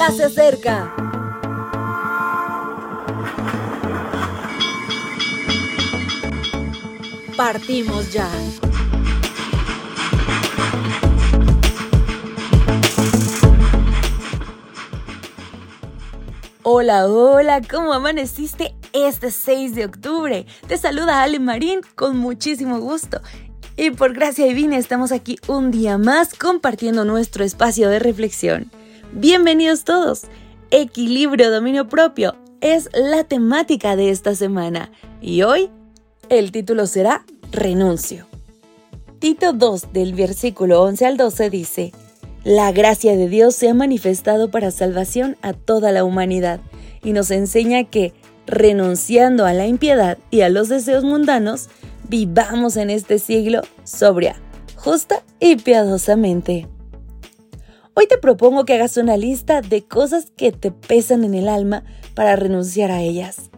ya se acerca. Partimos ya. Hola, hola, ¿cómo amaneciste este 6 de octubre? Te saluda Ale Marín con muchísimo gusto. Y por gracia divina estamos aquí un día más compartiendo nuestro espacio de reflexión. Bienvenidos todos. Equilibrio, dominio propio es la temática de esta semana. Y hoy el título será Renuncio. Tito 2 del versículo 11 al 12 dice, La gracia de Dios se ha manifestado para salvación a toda la humanidad y nos enseña que, renunciando a la impiedad y a los deseos mundanos, vivamos en este siglo sobria, justa y piadosamente. Hoy te propongo que hagas una lista de cosas que te pesan en el alma para renunciar a ellas.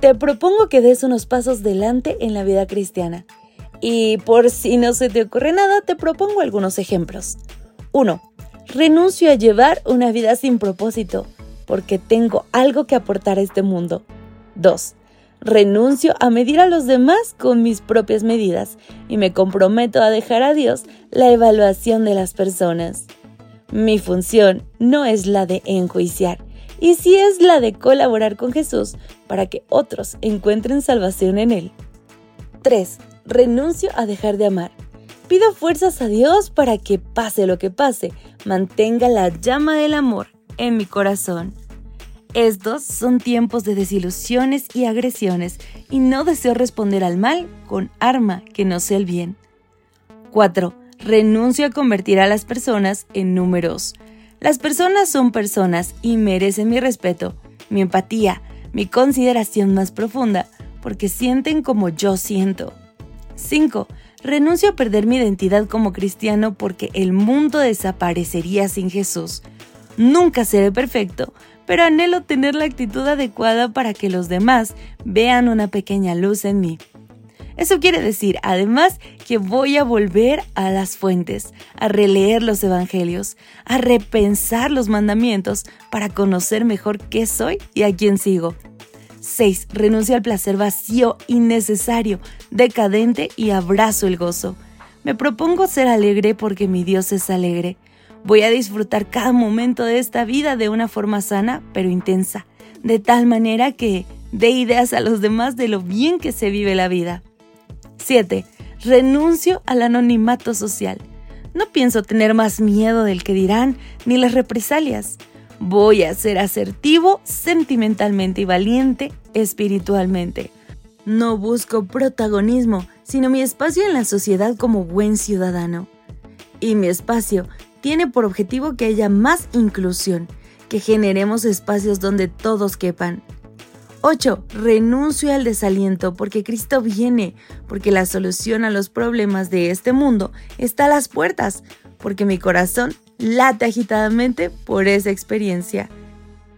Te propongo que des unos pasos delante en la vida cristiana. Y por si no se te ocurre nada, te propongo algunos ejemplos. 1. Renuncio a llevar una vida sin propósito, porque tengo algo que aportar a este mundo. 2. Renuncio a medir a los demás con mis propias medidas y me comprometo a dejar a Dios la evaluación de las personas. Mi función no es la de enjuiciar, y sí es la de colaborar con Jesús para que otros encuentren salvación en Él. 3. Renuncio a dejar de amar. Pido fuerzas a Dios para que pase lo que pase, mantenga la llama del amor en mi corazón. Estos son tiempos de desilusiones y agresiones y no deseo responder al mal con arma que no sea el bien. 4. Renuncio a convertir a las personas en números. Las personas son personas y merecen mi respeto, mi empatía, mi consideración más profunda, porque sienten como yo siento. 5. Renuncio a perder mi identidad como cristiano porque el mundo desaparecería sin Jesús. Nunca seré perfecto, pero anhelo tener la actitud adecuada para que los demás vean una pequeña luz en mí. Eso quiere decir, además, que voy a volver a las fuentes, a releer los evangelios, a repensar los mandamientos para conocer mejor qué soy y a quién sigo. 6. Renuncio al placer vacío, innecesario, decadente y abrazo el gozo. Me propongo ser alegre porque mi Dios es alegre. Voy a disfrutar cada momento de esta vida de una forma sana pero intensa, de tal manera que dé ideas a los demás de lo bien que se vive la vida. 7. Renuncio al anonimato social. No pienso tener más miedo del que dirán ni las represalias. Voy a ser asertivo sentimentalmente y valiente espiritualmente. No busco protagonismo, sino mi espacio en la sociedad como buen ciudadano. Y mi espacio tiene por objetivo que haya más inclusión, que generemos espacios donde todos quepan, 8. Renuncio al desaliento porque Cristo viene, porque la solución a los problemas de este mundo está a las puertas, porque mi corazón late agitadamente por esa experiencia.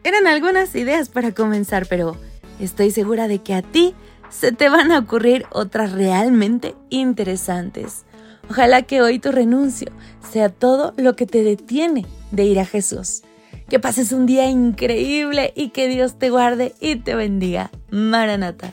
Eran algunas ideas para comenzar, pero estoy segura de que a ti se te van a ocurrir otras realmente interesantes. Ojalá que hoy tu renuncio sea todo lo que te detiene de ir a Jesús. Que pases un día increíble y que Dios te guarde y te bendiga. Maranata.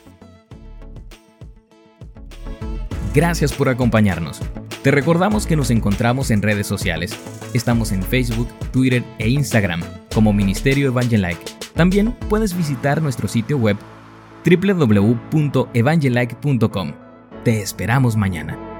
Gracias por acompañarnos. Te recordamos que nos encontramos en redes sociales. Estamos en Facebook, Twitter e Instagram como Ministerio Evangelike. También puedes visitar nuestro sitio web www.evangelike.com. Te esperamos mañana.